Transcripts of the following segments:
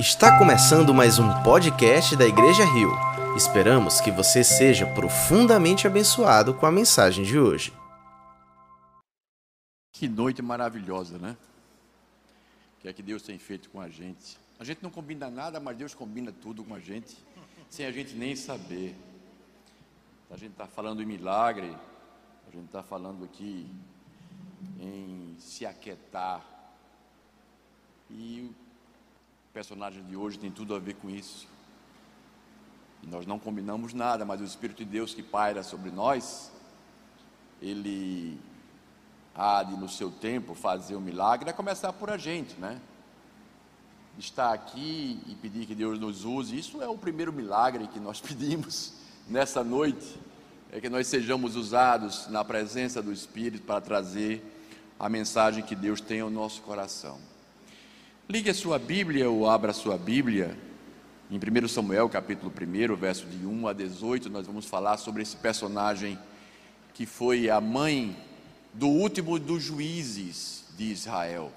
Está começando mais um podcast da Igreja Rio. Esperamos que você seja profundamente abençoado com a mensagem de hoje. Que noite maravilhosa, né? O que é que Deus tem feito com a gente? A gente não combina nada, mas Deus combina tudo com a gente, sem a gente nem saber. A gente está falando em milagre, a gente está falando aqui em se aquietar. E o personagem de hoje tem tudo a ver com isso. E nós não combinamos nada, mas o Espírito de Deus que paira sobre nós, ele há de no seu tempo fazer um milagre, é começar por a gente, né? Estar aqui e pedir que Deus nos use, isso é o primeiro milagre que nós pedimos nessa noite, é que nós sejamos usados na presença do Espírito para trazer a mensagem que Deus tem ao nosso coração. Ligue a sua Bíblia ou abra a sua Bíblia. Em 1 Samuel, capítulo 1, verso de 1 a 18, nós vamos falar sobre esse personagem que foi a mãe do último dos juízes de Israel.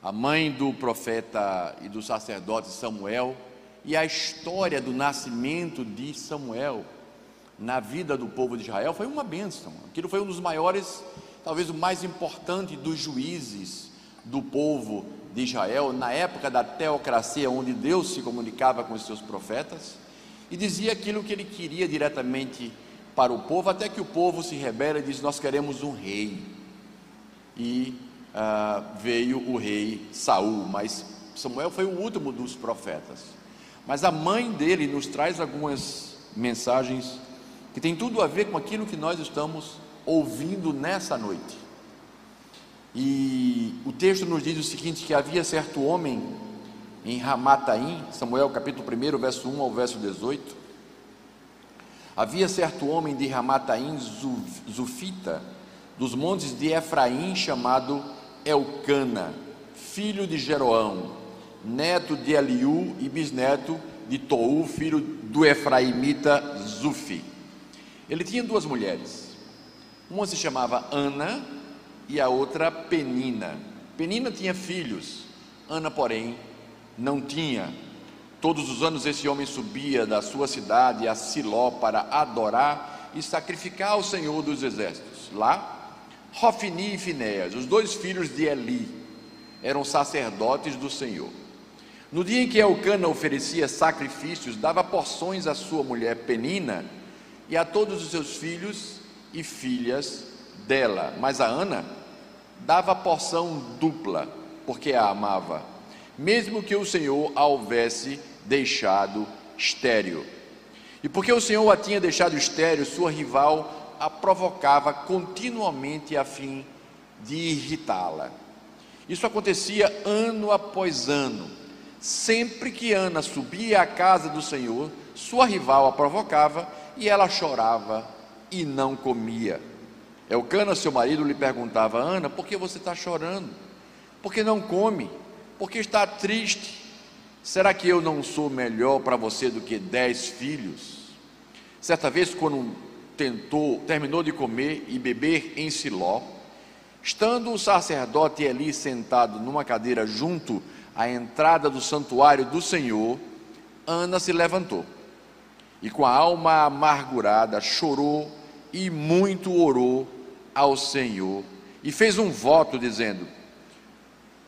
A mãe do profeta e do sacerdote Samuel e a história do nascimento de Samuel na vida do povo de Israel foi uma bênção. Aquilo foi um dos maiores, talvez o mais importante dos juízes do povo de Israel, na época da teocracia, onde Deus se comunicava com os seus profetas, e dizia aquilo que ele queria diretamente para o povo, até que o povo se rebela e diz: Nós queremos um rei. E uh, veio o rei Saul, mas Samuel foi o último dos profetas. Mas a mãe dele nos traz algumas mensagens que tem tudo a ver com aquilo que nós estamos ouvindo nessa noite. E o texto nos diz o seguinte: que havia certo homem em Ramataim, Samuel capítulo 1, verso 1 ao verso 18. Havia certo homem de Ramataim, Zufita, dos montes de Efraim, chamado Elcana, filho de Jeroão, neto de Eliú e bisneto de Tou, filho do Efraimita Zufi. Ele tinha duas mulheres. Uma se chamava Ana e a outra Penina. Penina tinha filhos, Ana, porém, não tinha. Todos os anos esse homem subia da sua cidade a Siló para adorar e sacrificar ao Senhor dos exércitos. Lá, Rofini e Finéas, os dois filhos de Eli, eram sacerdotes do Senhor. No dia em que Elcana oferecia sacrifícios, dava porções à sua mulher Penina e a todos os seus filhos e filhas dela, mas a Ana dava porção dupla, porque a amava, mesmo que o Senhor a houvesse deixado estéril. E porque o Senhor a tinha deixado estéril, sua rival a provocava continuamente a fim de irritá-la. Isso acontecia ano após ano. Sempre que Ana subia à casa do Senhor, sua rival a provocava e ela chorava e não comia. Elcana, seu marido, lhe perguntava: Ana, por que você está chorando? Por que não come? Por que está triste? Será que eu não sou melhor para você do que dez filhos? Certa vez, quando tentou, terminou de comer e beber em Siló, estando o sacerdote Eli sentado numa cadeira junto à entrada do santuário do Senhor, Ana se levantou e, com a alma amargurada, chorou e muito orou ao Senhor e fez um voto dizendo: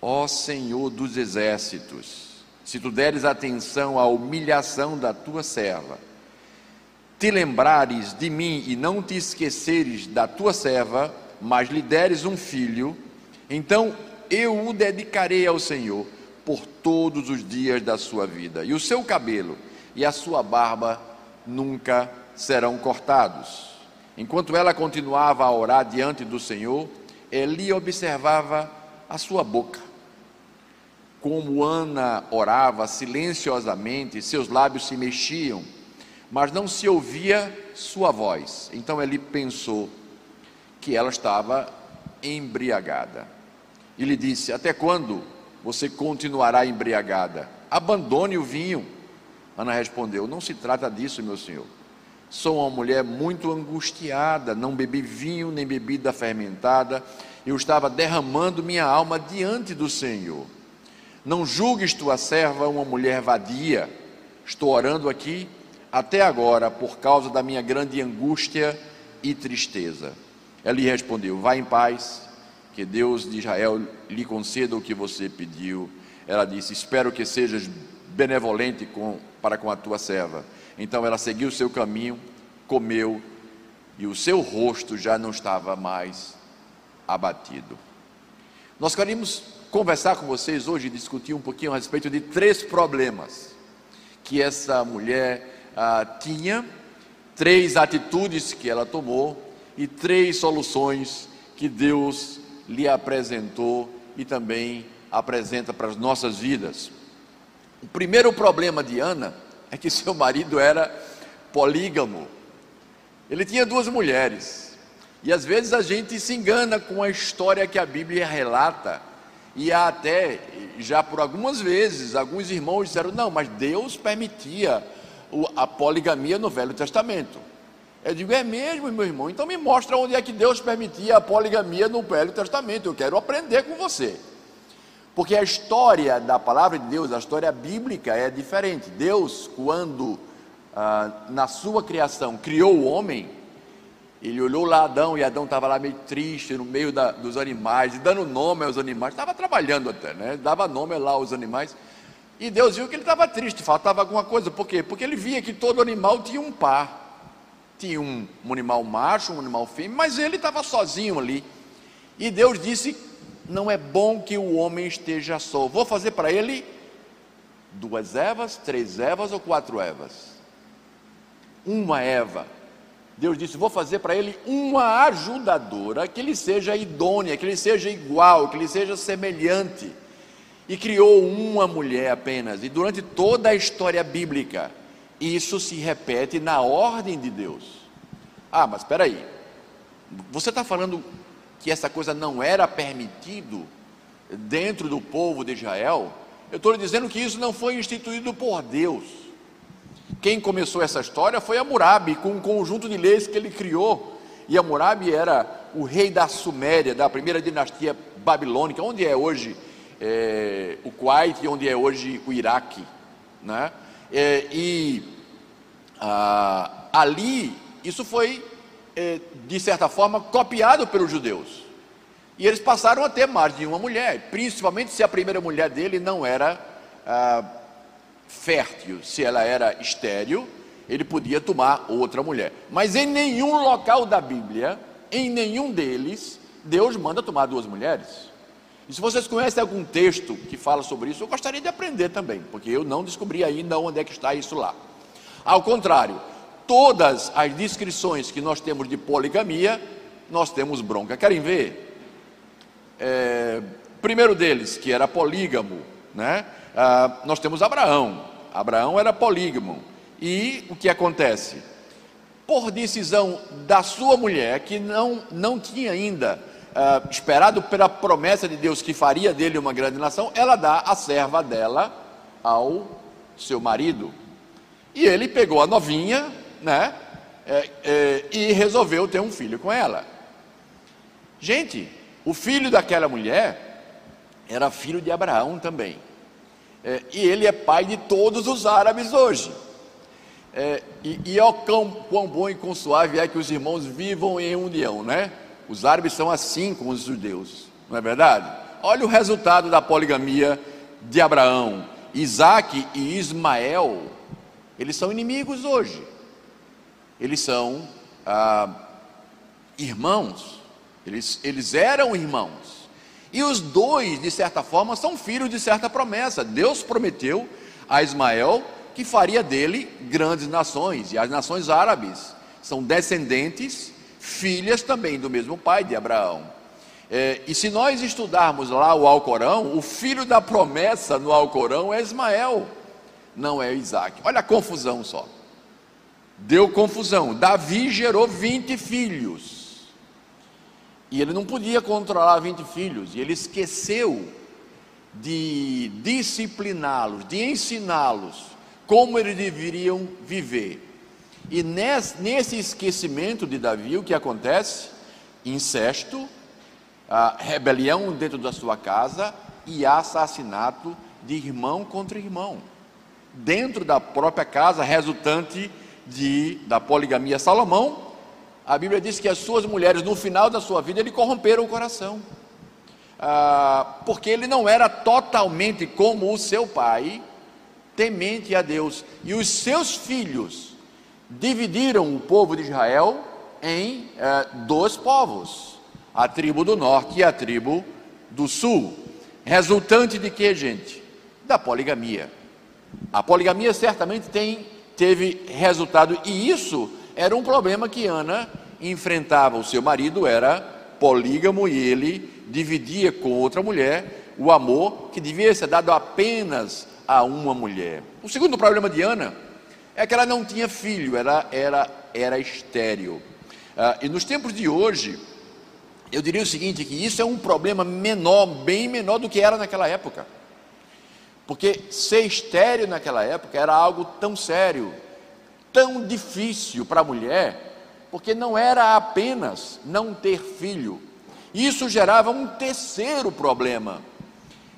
Ó Senhor dos exércitos, se tu deres atenção à humilhação da tua serva, te lembrares de mim e não te esqueceres da tua serva, mas lhe deres um filho, então eu o dedicarei ao Senhor por todos os dias da sua vida, e o seu cabelo e a sua barba nunca serão cortados. Enquanto ela continuava a orar diante do Senhor, Eli observava a sua boca. Como Ana orava silenciosamente, seus lábios se mexiam, mas não se ouvia sua voz. Então ele pensou que ela estava embriagada. E lhe disse: Até quando você continuará embriagada? Abandone o vinho. Ana respondeu: Não se trata disso, meu senhor. Sou uma mulher muito angustiada, não bebi vinho nem bebida fermentada, eu estava derramando minha alma diante do Senhor. Não julgues tua serva uma mulher vadia. Estou orando aqui até agora por causa da minha grande angústia e tristeza. Ela lhe respondeu: Vá em paz, que Deus de Israel lhe conceda o que você pediu. Ela disse: Espero que sejas benevolente com, para com a tua serva. Então ela seguiu o seu caminho, comeu, e o seu rosto já não estava mais abatido. Nós queremos conversar com vocês hoje e discutir um pouquinho a respeito de três problemas que essa mulher ah, tinha, três atitudes que ela tomou e três soluções que Deus lhe apresentou e também apresenta para as nossas vidas. O primeiro problema de Ana é que seu marido era polígamo. Ele tinha duas mulheres. E às vezes a gente se engana com a história que a Bíblia relata. E há até, já por algumas vezes, alguns irmãos disseram: não, mas Deus permitia a poligamia no Velho Testamento. Eu digo: é mesmo, meu irmão? Então me mostra onde é que Deus permitia a poligamia no Velho Testamento. Eu quero aprender com você. Porque a história da palavra de Deus, a história bíblica é diferente. Deus, quando ah, na sua criação criou o homem, ele olhou lá Adão e Adão estava lá meio triste no meio da, dos animais, dando nome aos animais, estava trabalhando até, né? dava nome lá aos animais. E Deus viu que ele estava triste, faltava alguma coisa. Por quê? Porque ele via que todo animal tinha um par. Tinha um, um animal macho, um animal fêmea, mas ele estava sozinho ali. E Deus disse não é bom que o homem esteja só. Vou fazer para ele duas Evas, três Evas ou quatro Evas? Uma Eva. Deus disse: Vou fazer para ele uma ajudadora que ele seja idônea, que ele seja igual, que ele seja semelhante. E criou uma mulher apenas. E durante toda a história bíblica, isso se repete na ordem de Deus. Ah, mas espera aí. Você está falando que essa coisa não era permitido dentro do povo de Israel, eu estou lhe dizendo que isso não foi instituído por Deus. Quem começou essa história foi Hammurabi, com um conjunto de leis que ele criou. E Hammurabi era o rei da Suméria, da primeira dinastia babilônica, onde é hoje é, o Kuwait e onde é hoje o Iraque. Né? É, e ah, ali, isso foi de certa forma, copiado pelos judeus. E eles passaram a ter mais de uma mulher, principalmente se a primeira mulher dele não era ah, fértil, se ela era estéril, ele podia tomar outra mulher. Mas em nenhum local da Bíblia, em nenhum deles, Deus manda tomar duas mulheres. E se vocês conhecem algum texto que fala sobre isso, eu gostaria de aprender também, porque eu não descobri ainda onde é que está isso lá. Ao contrário, todas as descrições que nós temos de poligamia, nós temos bronca. Querem ver? É, primeiro deles, que era polígamo, né? Ah, nós temos Abraão. Abraão era polígamo. E o que acontece? Por decisão da sua mulher, que não, não tinha ainda ah, esperado pela promessa de Deus que faria dele uma grande nação, ela dá a serva dela ao seu marido. E ele pegou a novinha, né? É, é, e resolveu ter um filho com ela. Gente, o filho daquela mulher era filho de Abraão também. É, e ele é pai de todos os árabes hoje. E, e ó, quão, quão bom e quão suave é que os irmãos vivam em união, né? Os árabes são assim como os judeus, não é verdade? Olha o resultado da poligamia de Abraão. Isaac e Ismael, eles são inimigos hoje eles são ah, irmãos, eles, eles eram irmãos. E os dois, de certa forma, são filhos de certa promessa. Deus prometeu a Ismael que faria dele grandes nações, e as nações árabes são descendentes, filhas também do mesmo pai de Abraão. É, e se nós estudarmos lá o Alcorão, o filho da promessa no Alcorão é Ismael, não é Isaac. Olha a confusão só deu confusão. Davi gerou 20 filhos. E ele não podia controlar 20 filhos, e ele esqueceu de discipliná-los, de ensiná-los como eles deveriam viver. E nesse esquecimento de Davi, o que acontece? Incesto, rebelião dentro da sua casa e assassinato de irmão contra irmão, dentro da própria casa, resultante de, da poligamia. Salomão, a Bíblia diz que as suas mulheres, no final da sua vida, ele corromperam o coração, ah, porque ele não era totalmente como o seu pai, temente a Deus, e os seus filhos dividiram o povo de Israel em eh, dois povos, a tribo do norte e a tribo do sul, resultante de que, gente? Da poligamia. A poligamia certamente tem, teve resultado, e isso era um problema que Ana enfrentava. O seu marido era polígamo e ele dividia com outra mulher o amor que devia ser dado apenas a uma mulher. O segundo problema de Ana é que ela não tinha filho, ela era, era estéril. Ah, e nos tempos de hoje, eu diria o seguinte: que isso é um problema menor, bem menor do que era naquela época. Porque ser estéreo naquela época era algo tão sério, tão difícil para a mulher, porque não era apenas não ter filho. Isso gerava um terceiro problema.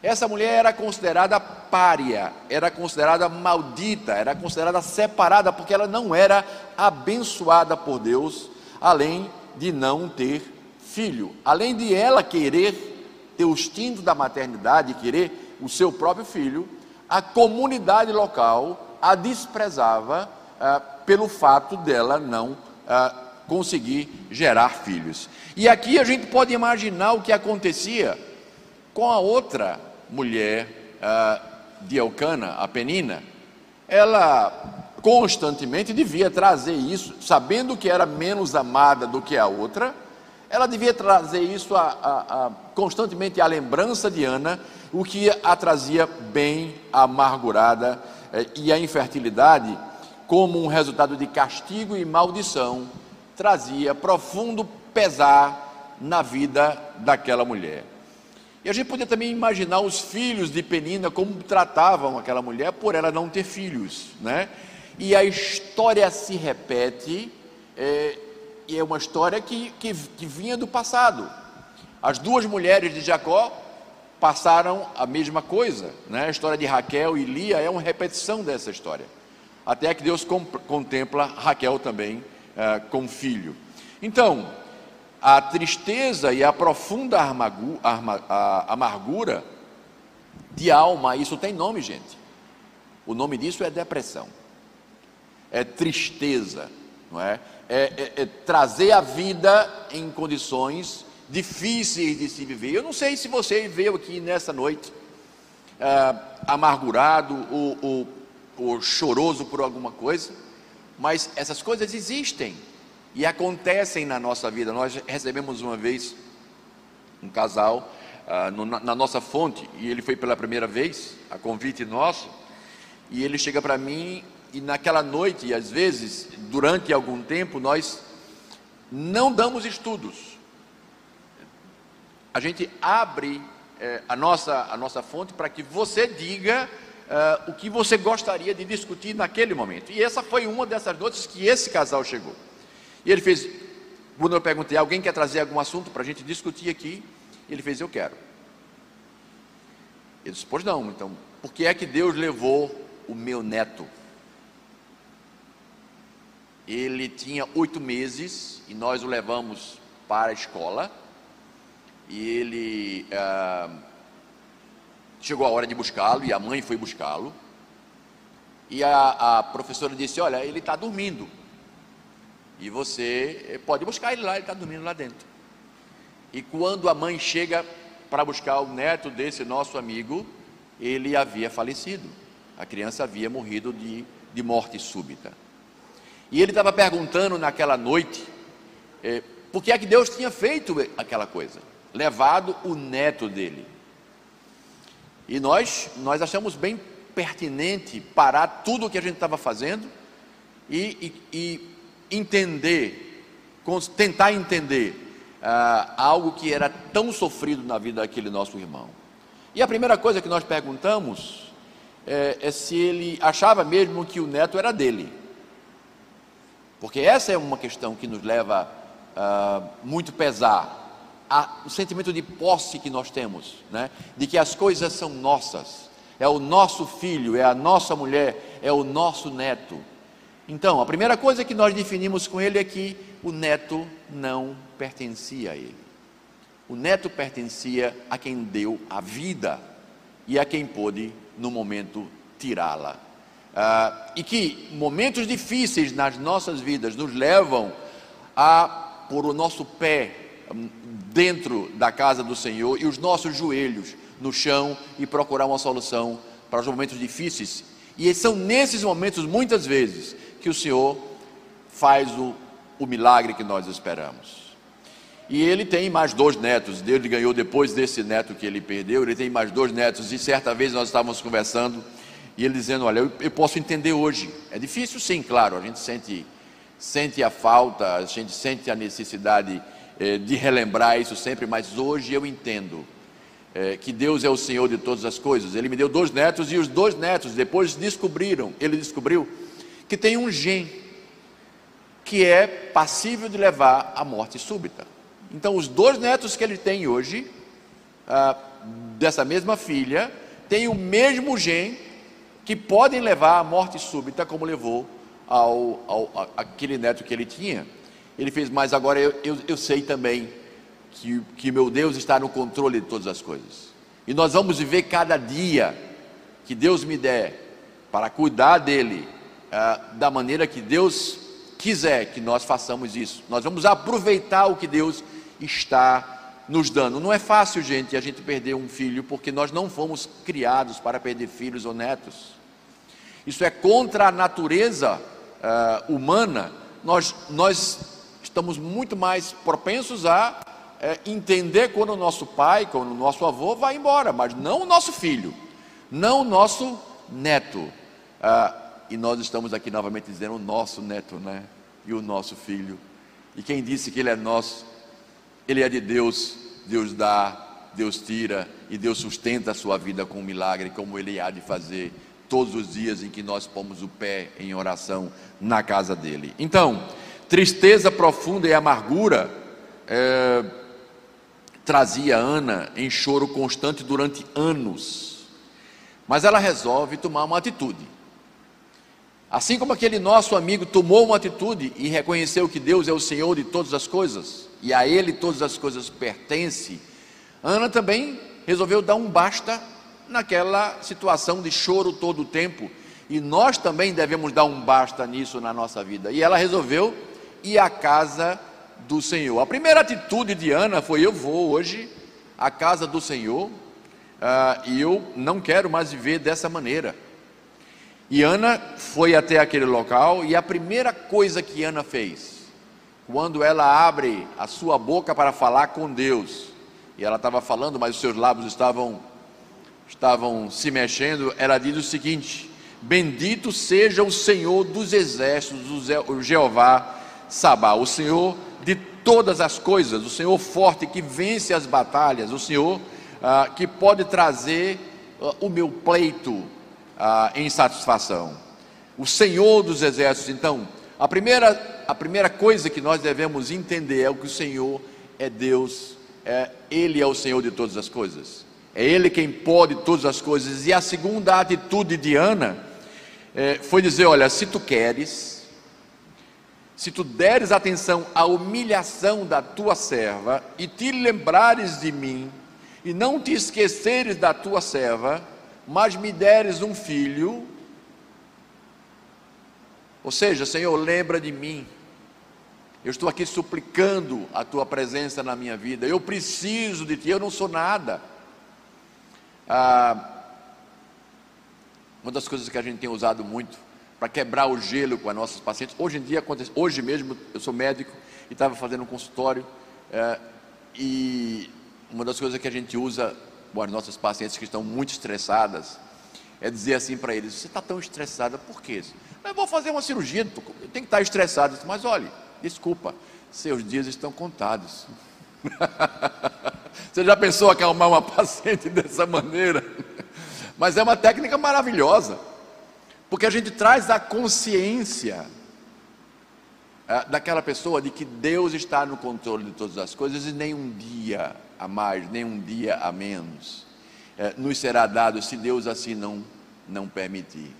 Essa mulher era considerada pária, era considerada maldita, era considerada separada, porque ela não era abençoada por Deus, além de não ter filho. Além de ela querer ter o instinto da maternidade, querer o seu próprio filho, a comunidade local a desprezava ah, pelo fato dela não ah, conseguir gerar filhos. E aqui a gente pode imaginar o que acontecia com a outra mulher ah, de Elcana, a Penina. Ela constantemente devia trazer isso, sabendo que era menos amada do que a outra, ela devia trazer isso a, a, a, constantemente à lembrança de Ana, o que a trazia bem amargurada eh, e a infertilidade, como um resultado de castigo e maldição, trazia profundo pesar na vida daquela mulher. E a gente podia também imaginar os filhos de Penina como tratavam aquela mulher por ela não ter filhos, né? E a história se repete é, e é uma história que, que, que vinha do passado. As duas mulheres de Jacó passaram a mesma coisa. Né? A história de Raquel e Lia é uma repetição dessa história. Até que Deus contempla Raquel também uh, com filho. Então, a tristeza e a profunda amargura de alma, isso tem nome, gente. O nome disso é depressão, é tristeza, não é? é, é, é trazer a vida em condições difíceis de se viver. Eu não sei se você veio aqui nessa noite ah, amargurado ou, ou, ou choroso por alguma coisa, mas essas coisas existem e acontecem na nossa vida. Nós recebemos uma vez um casal ah, no, na, nossa fonte e ele foi pela primeira vez, a convite nosso, e ele chega para mim e naquela noite, e às vezes, durante algum tempo, nós não damos estudos. A gente abre eh, a, nossa, a nossa fonte para que você diga eh, o que você gostaria de discutir naquele momento. E essa foi uma dessas noites que esse casal chegou. E ele fez, quando eu perguntei, alguém quer trazer algum assunto para a gente discutir aqui? Ele fez, eu quero. Ele disse, pois não, então, por que é que Deus levou o meu neto ele tinha oito meses e nós o levamos para a escola. E ele ah, chegou a hora de buscá-lo e a mãe foi buscá-lo. E a, a professora disse: Olha, ele está dormindo. E você pode buscar ele lá, ele está dormindo lá dentro. E quando a mãe chega para buscar o neto desse nosso amigo, ele havia falecido. A criança havia morrido de, de morte súbita. E ele estava perguntando naquela noite é, por que é que Deus tinha feito aquela coisa, levado o neto dele. E nós, nós achamos bem pertinente parar tudo o que a gente estava fazendo e, e, e entender, tentar entender ah, algo que era tão sofrido na vida daquele nosso irmão. E a primeira coisa que nós perguntamos é, é se ele achava mesmo que o neto era dele. Porque essa é uma questão que nos leva uh, muito pesar. A, o sentimento de posse que nós temos, né? de que as coisas são nossas, é o nosso filho, é a nossa mulher, é o nosso neto. Então, a primeira coisa que nós definimos com ele é que o neto não pertencia a ele. O neto pertencia a quem deu a vida e a quem pôde, no momento, tirá-la. Ah, e que momentos difíceis nas nossas vidas nos levam a pôr o nosso pé hum, dentro da casa do Senhor e os nossos joelhos no chão e procurar uma solução para os momentos difíceis. E são nesses momentos, muitas vezes, que o Senhor faz o, o milagre que nós esperamos. E ele tem mais dois netos, ele ganhou depois desse neto que ele perdeu, ele tem mais dois netos, e certa vez nós estávamos conversando, e ele dizendo, olha, eu, eu posso entender hoje, é difícil sim, claro, a gente sente, sente a falta, a gente sente a necessidade eh, de relembrar isso sempre, mas hoje eu entendo é, que Deus é o Senhor de todas as coisas. Ele me deu dois netos e os dois netos depois descobriram, ele descobriu que tem um gene que é passível de levar à morte súbita. Então, os dois netos que ele tem hoje, ah, dessa mesma filha, têm o mesmo gene que podem levar à morte súbita, como levou ao, ao aquele neto que ele tinha. Ele fez, mas agora eu, eu, eu sei também que, que meu Deus está no controle de todas as coisas. E nós vamos viver cada dia que Deus me der para cuidar dele uh, da maneira que Deus quiser que nós façamos isso. Nós vamos aproveitar o que Deus está nos dando. Não é fácil, gente, a gente perder um filho, porque nós não fomos criados para perder filhos ou netos. Isso é contra a natureza uh, humana. Nós, nós estamos muito mais propensos a é, entender quando o nosso pai, quando o nosso avô vai embora, mas não o nosso filho, não o nosso neto. Ah, e nós estamos aqui novamente dizendo o nosso neto, né? E o nosso filho. E quem disse que ele é nosso, ele é de Deus, Deus dá, Deus tira e Deus sustenta a sua vida com um milagre, como ele há de fazer todos os dias em que nós pomos o pé em oração na casa dele. Então, tristeza profunda e amargura. É, trazia Ana em choro constante durante anos. Mas ela resolve tomar uma atitude. Assim como aquele nosso amigo tomou uma atitude e reconheceu que Deus é o Senhor de todas as coisas e a Ele todas as coisas pertencem, Ana também resolveu dar um basta naquela situação de choro todo o tempo. E nós também devemos dar um basta nisso na nossa vida. E ela resolveu ir à casa do Senhor. A primeira atitude de Ana foi: eu vou hoje à casa do Senhor uh, e eu não quero mais viver dessa maneira. E Ana foi até aquele local e a primeira coisa que Ana fez, quando ela abre a sua boca para falar com Deus, e ela estava falando, mas os seus lábios estavam estavam se mexendo, ela diz o seguinte: Bendito seja o Senhor dos exércitos, o Jeová Sabá, o Senhor de todas as coisas, o Senhor forte que vence as batalhas, o Senhor ah, que pode trazer ah, o meu pleito ah, em satisfação. O Senhor dos exércitos, então, a primeira, a primeira coisa que nós devemos entender é o que o Senhor é Deus, é, Ele é o Senhor de todas as coisas, é Ele quem pode todas as coisas. E a segunda atitude de Ana é, foi dizer: Olha, se tu queres, se tu deres atenção à humilhação da tua serva e te lembrares de mim, e não te esqueceres da tua serva, mas me deres um filho, ou seja, Senhor, lembra de mim. Eu estou aqui suplicando a tua presença na minha vida. Eu preciso de ti, eu não sou nada. Ah, uma das coisas que a gente tem usado muito para quebrar o gelo com as nossas pacientes. Hoje em dia, hoje mesmo, eu sou médico e estava fazendo um consultório é, e uma das coisas que a gente usa com as nossas pacientes que estão muito estressadas é dizer assim para eles: Você está tão estressada, por quê? Eu vou fazer uma cirurgia, eu tenho que estar estressado. Mas olhe, desculpa, seus dias estão contados. Você já pensou acalmar uma paciente dessa maneira? Mas é uma técnica maravilhosa. Porque a gente traz a consciência é, daquela pessoa de que Deus está no controle de todas as coisas e nem um dia a mais, nem um dia a menos. eh, nos será dado se Deus assim não, não permitir.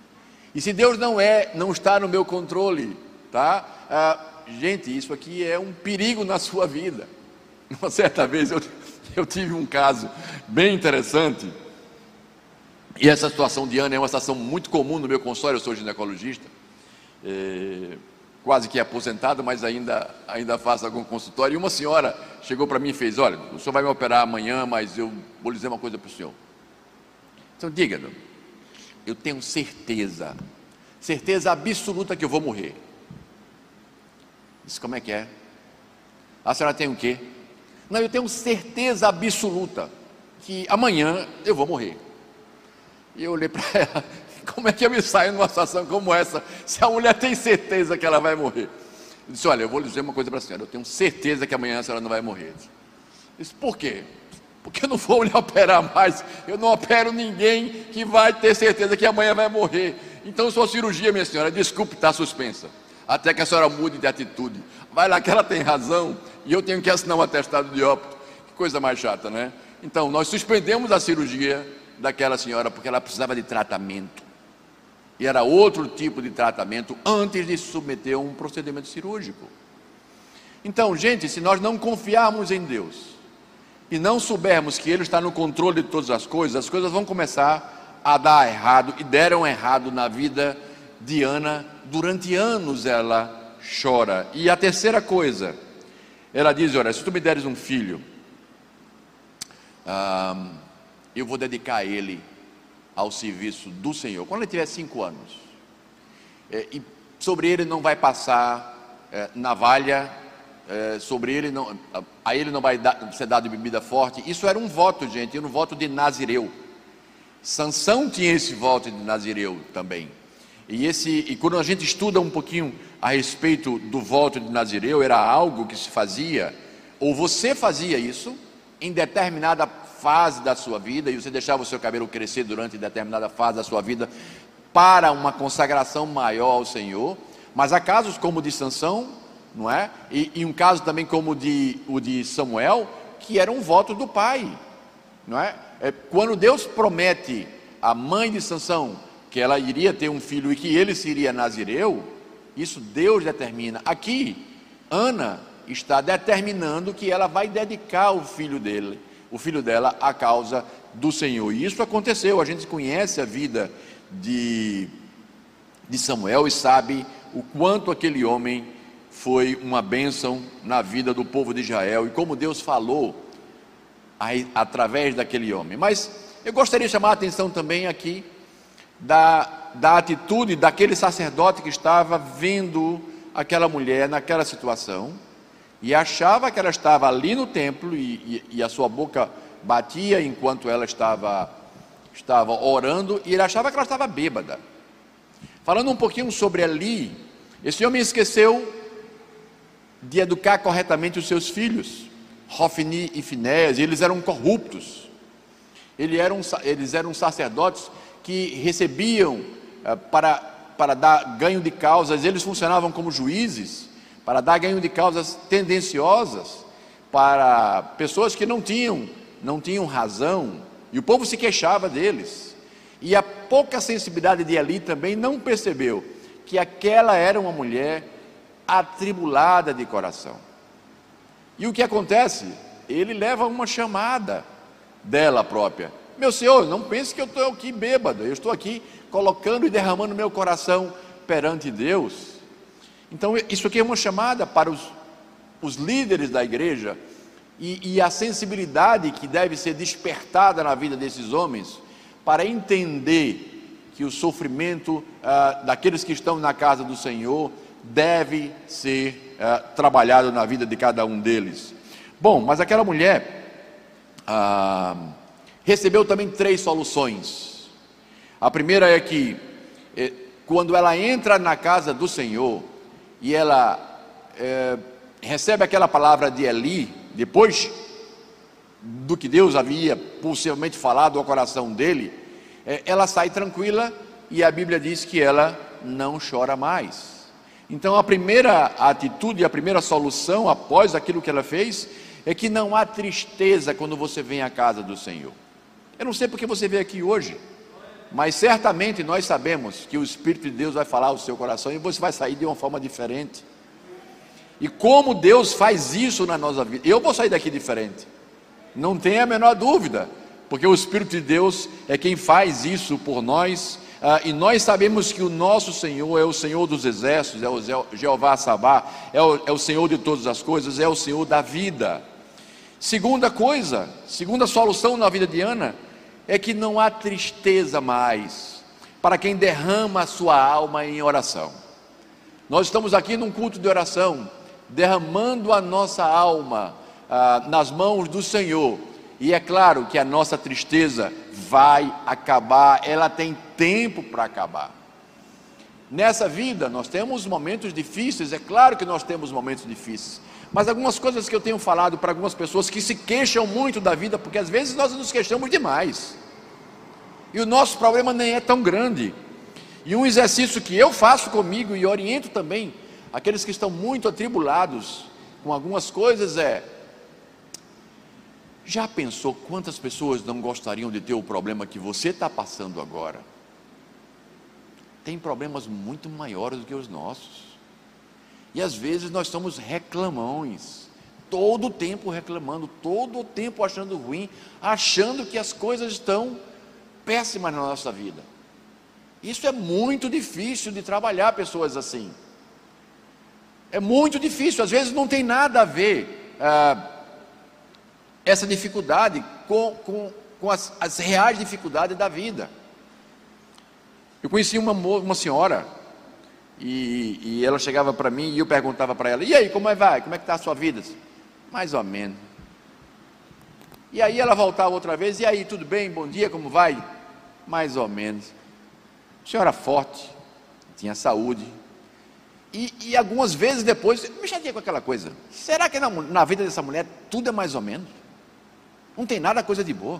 E se Deus não é, não está no meu controle, tá? Ah, gente, isso aqui é um perigo na sua vida. Uma certa vez eu, eu tive um caso bem interessante. E essa situação de Ana é uma situação muito comum no meu consultório, eu sou ginecologista, é, quase que aposentado, mas ainda, ainda faço algum consultório. E uma senhora chegou para mim e fez: Olha, o senhor vai me operar amanhã, mas eu vou dizer uma coisa para o senhor. Então, diga, eu tenho certeza, certeza absoluta que eu vou morrer. Disse: Como é que é? A senhora tem o quê? Não, eu tenho certeza absoluta que amanhã eu vou morrer. E eu olhei para ela, como é que eu me saio numa situação como essa, se a mulher tem certeza que ela vai morrer? Eu disse, olha, eu vou lhe dizer uma coisa para a senhora, eu tenho certeza que amanhã a senhora não vai morrer. Eu disse, por quê? Porque eu não vou lhe operar mais, eu não opero ninguém que vai ter certeza que amanhã vai morrer. Então, sua cirurgia, minha senhora, desculpe, está suspensa. Até que a senhora mude de atitude. Vai lá que ela tem razão e eu tenho que assinar um atestado de óbito. Que coisa mais chata, né? Então, nós suspendemos a cirurgia daquela senhora porque ela precisava de tratamento. E era outro tipo de tratamento antes de se submeter a um procedimento cirúrgico. Então, gente, se nós não confiarmos em Deus e não soubermos que Ele está no controle de todas as coisas, as coisas vão começar a dar errado e deram errado na vida de Ana. Durante anos ela chora. E a terceira coisa, ela diz: Olha, se tu me deres um filho, ah, eu vou dedicar ele ao serviço do Senhor. Quando ele tiver cinco anos, é, e sobre ele não vai passar é, navalha, é, sobre ele não, a ele não vai dar, ser dado bebida forte. Isso era um voto, gente, era um voto de Nazireu. Sansão tinha esse voto de Nazireu também. E, esse, e quando a gente estuda um pouquinho a respeito do voto de Nazireu, era algo que se fazia, ou você fazia isso, em determinada fase da sua vida, e você deixava o seu cabelo crescer durante determinada fase da sua vida, para uma consagração maior ao Senhor. Mas há casos como o de Sansão, não é? E, e um caso também como o de, o de Samuel, que era um voto do pai, não é? é? Quando Deus promete à mãe de Sansão que ela iria ter um filho e que ele seria nazireu, isso Deus determina. Aqui, Ana está determinando que ela vai dedicar o filho dele, o filho dela, à causa do Senhor. E isso aconteceu. A gente conhece a vida de, de Samuel e sabe o quanto aquele homem foi uma bênção na vida do povo de Israel e como Deus falou através daquele homem. Mas eu gostaria de chamar a atenção também aqui da, da atitude daquele sacerdote que estava vendo aquela mulher naquela situação e achava que ela estava ali no templo e, e, e, a sua boca batia enquanto ela estava, estava orando e ele achava que ela estava bêbada. Falando um pouquinho sobre ali, esse homem esqueceu de educar corretamente os seus filhos, Hofni e Finés, eles eram corruptos, eles eram, eles eram sacerdotes que recebiam eh, para, para dar ganho de causas, eles funcionavam como juízes, para dar ganho de causas tendenciosas para pessoas que não tinham, não tinham razão, e o povo se queixava deles. E a pouca sensibilidade de Ali também não percebeu que aquela era uma mulher atribulada de coração. E o que acontece? Ele leva uma chamada dela própria. Meu senhor, não pense que eu estou aqui bêbado, eu estou aqui colocando e derramando meu coração perante Deus. Então, isso aqui é uma chamada para os, os líderes da igreja e, e, a sensibilidade que deve ser despertada na vida desses homens para entender que o sofrimento ah, daqueles que estão na casa do Senhor deve ser ah, trabalhado na vida de cada um deles. Bom, mas aquela mulher ah, recebeu também três soluções. A primeira é que, eh, quando ela entra na casa do Senhor, e ela é, recebe aquela palavra de Eli, depois do que Deus havia possivelmente falado ao coração dele, é, ela sai tranquila e a Bíblia diz que ela não chora mais. Então a primeira atitude, a primeira solução após aquilo que ela fez, é que não há tristeza quando você vem à casa do Senhor. Eu não sei porque você veio aqui hoje, mas certamente nós sabemos que o Espírito de Deus vai falar ao seu coração e você vai sair de uma forma diferente. E como Deus faz isso na nossa vida, eu vou sair daqui diferente, não tenha a menor dúvida, porque o Espírito de Deus é quem faz isso por nós. Ah, e nós sabemos que o nosso Senhor é o Senhor dos exércitos, é o Jeová Sabá, é o, é o Senhor de todas as coisas, é o Senhor da vida. Segunda coisa, segunda solução na vida de Ana, é que não há tristeza mais para quem derrama a sua alma em oração. Nós estamos aqui num culto de oração, derramando a nossa alma ah, nas mãos do Senhor, e é claro que a nossa tristeza vai acabar, ela tem tempo para acabar. Nessa vida nós temos momentos difíceis, é claro que nós temos momentos difíceis, mas algumas coisas que eu tenho falado para algumas pessoas que se queixam muito da vida, porque às vezes nós nos queixamos demais. E o nosso problema nem é tão grande. E um exercício que eu faço comigo e oriento também aqueles que estão muito atribulados com algumas coisas é: já pensou quantas pessoas não gostariam de ter o problema que você está passando agora? Tem problemas muito maiores do que os nossos. E às vezes nós somos reclamões, todo o tempo reclamando, todo o tempo achando ruim, achando que as coisas estão péssimas na nossa vida. Isso é muito difícil de trabalhar pessoas assim. É muito difícil, às vezes não tem nada a ver ah, essa dificuldade com, com, com as, as, reais dificuldades da vida. Eu conheci uma, uma senhora e, e ela chegava para mim e eu perguntava para ela: E aí, como é vai? Como é que está a sua vida? Mais ou menos. E aí ela voltava outra vez: E aí, tudo bem? Bom dia, como vai? Mais ou menos. Senhora forte, tinha saúde. E, e algumas vezes depois, me chateei com aquela coisa. Será que na, na vida dessa mulher tudo é mais ou menos? Não tem nada coisa de boa.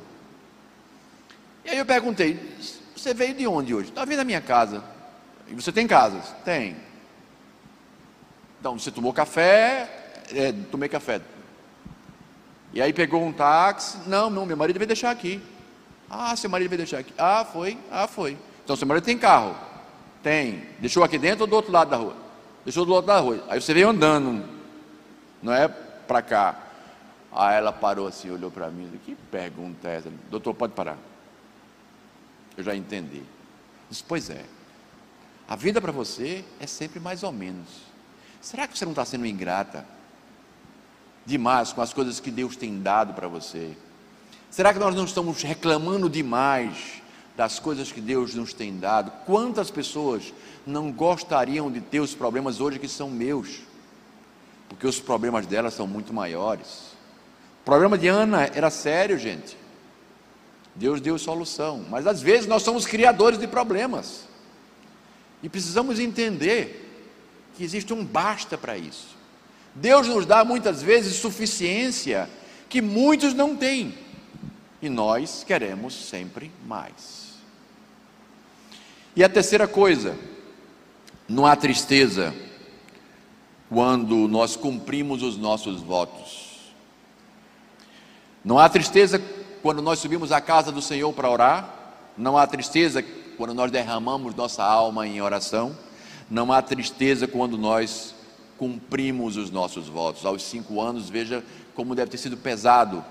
E aí eu perguntei: Você veio de onde hoje? Está vindo da minha casa. E você tem casas? Tem. Então, você tomou café? É, tomei café. E aí pegou um táxi? Não, não, meu marido veio deixar aqui. Ah, seu marido veio deixar aqui. Ah, foi? Ah, foi. Então, seu marido tem carro? Tem. Deixou aqui dentro ou do outro lado da rua? Deixou do outro lado da rua. Aí você veio andando, não é para cá. Aí ela parou assim, olhou para mim, que pergunta é essa? Doutor, pode parar. Eu já entendi. Disse, pois é. A vida para você é sempre mais ou menos. Será que você não está sendo ingrata demais com as coisas que Deus tem dado para você? Será que nós não estamos reclamando demais das coisas que Deus nos tem dado? Quantas pessoas não gostariam de ter os problemas hoje que são meus? Porque os problemas delas são muito maiores. O problema de Ana era sério, gente. Deus deu solução, mas às vezes nós somos criadores de problemas. E precisamos entender que existe um basta para isso. Deus nos dá muitas vezes suficiência que muitos não têm, e nós queremos sempre mais. E a terceira coisa, não há tristeza quando nós cumprimos os nossos votos. Não há tristeza quando nós subimos à casa do Senhor para orar. Não há tristeza quando nós derramamos nossa alma em oração, não há tristeza quando nós cumprimos os nossos votos. Aos cinco anos, veja como deve ter sido pesado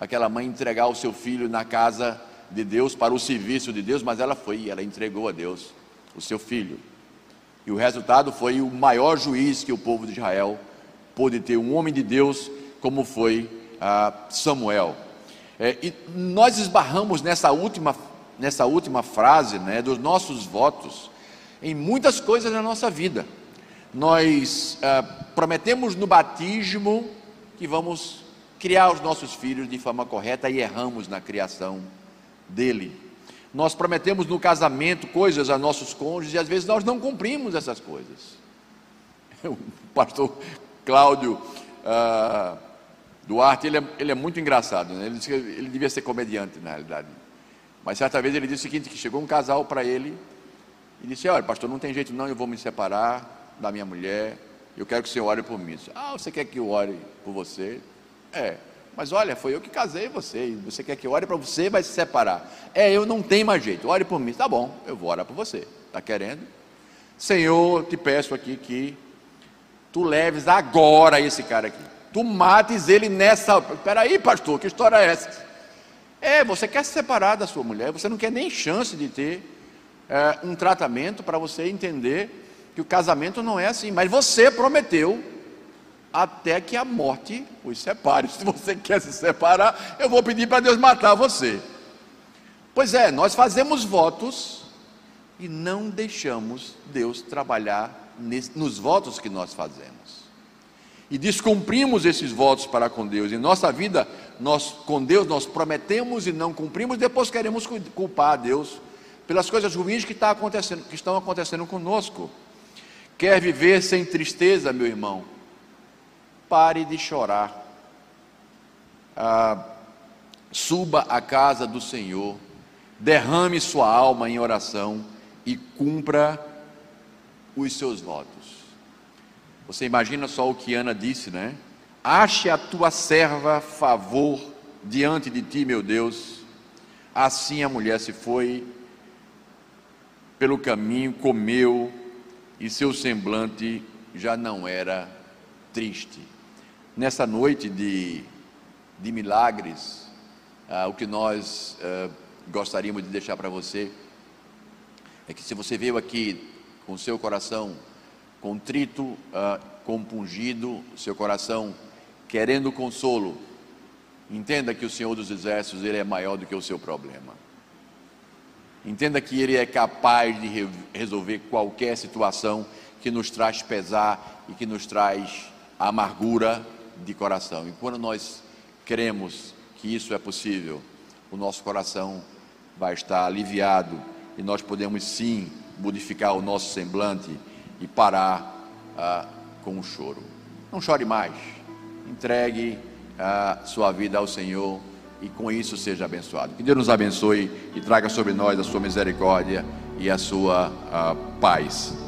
aquela mãe entregar o seu filho na casa de Deus para o serviço de Deus, mas ela foi, ela entregou a Deus o seu filho. E o resultado foi o maior juiz que o povo de Israel pôde ter, um homem de Deus como foi ah, Samuel. É, e nós esbarramos nessa última nessa última frase, né, dos nossos votos, em muitas coisas na nossa vida. Nós ah, prometemos no batismo que vamos criar os nossos filhos de forma correta e erramos na criação dele. Nós prometemos no casamento coisas a nossos cônjuges e às vezes nós não cumprimos essas coisas. O pastor Cláudio ah, Duarte, ele é, ele é, muito engraçado, né? ele, ele devia ser comediante na realidade. Mas certa vez ele disse o seguinte: que chegou um casal para ele e disse: Olha, pastor, não tem jeito não, eu vou me separar da minha mulher, eu quero que o senhor ore por mim. Disse, ah, você quer que eu ore por você? É, Mas olha, foi eu que casei você, você quer que eu ore para você, vai se separar. É, eu não tenho mais jeito, ore por mim. Tá bom, eu vou orar por você. Está querendo? Senhor, te peço aqui que tu leves agora esse cara aqui. Tu mates ele nessa. Peraí, pastor, que história é essa? É, você quer se separar da sua mulher, você não quer nem chance de ter é, um tratamento para você entender que o casamento não é assim, mas você prometeu até que a morte os separe. Se você quer se separar, eu vou pedir para Deus matar você. Pois é, nós fazemos votos e não deixamos Deus trabalhar nos votos que nós fazemos. E descumprimos esses votos para com Deus. Em nossa vida, nós com Deus nós prometemos e não cumprimos, depois queremos culpar a Deus pelas coisas ruins que, está acontecendo, que estão acontecendo conosco. Quer viver sem tristeza, meu irmão? Pare de chorar. Ah, suba à casa do Senhor, derrame sua alma em oração e cumpra os seus votos. Você imagina só o que Ana disse, né? Ache a tua serva favor diante de ti, meu Deus. Assim a mulher se foi pelo caminho, comeu, e seu semblante já não era triste. Nessa noite de, de milagres, ah, o que nós ah, gostaríamos de deixar para você é que se você veio aqui com seu coração contrito, ah, compungido, seu coração querendo consolo, entenda que o Senhor dos Exércitos ele é maior do que o seu problema. Entenda que Ele é capaz de resolver qualquer situação que nos traz pesar e que nos traz amargura de coração. E quando nós cremos que isso é possível, o nosso coração vai estar aliviado e nós podemos sim modificar o nosso semblante e parar ah, com o choro. Não chore mais, entregue a sua vida ao Senhor e com isso seja abençoado. Que Deus nos abençoe e traga sobre nós a sua misericórdia e a sua a paz.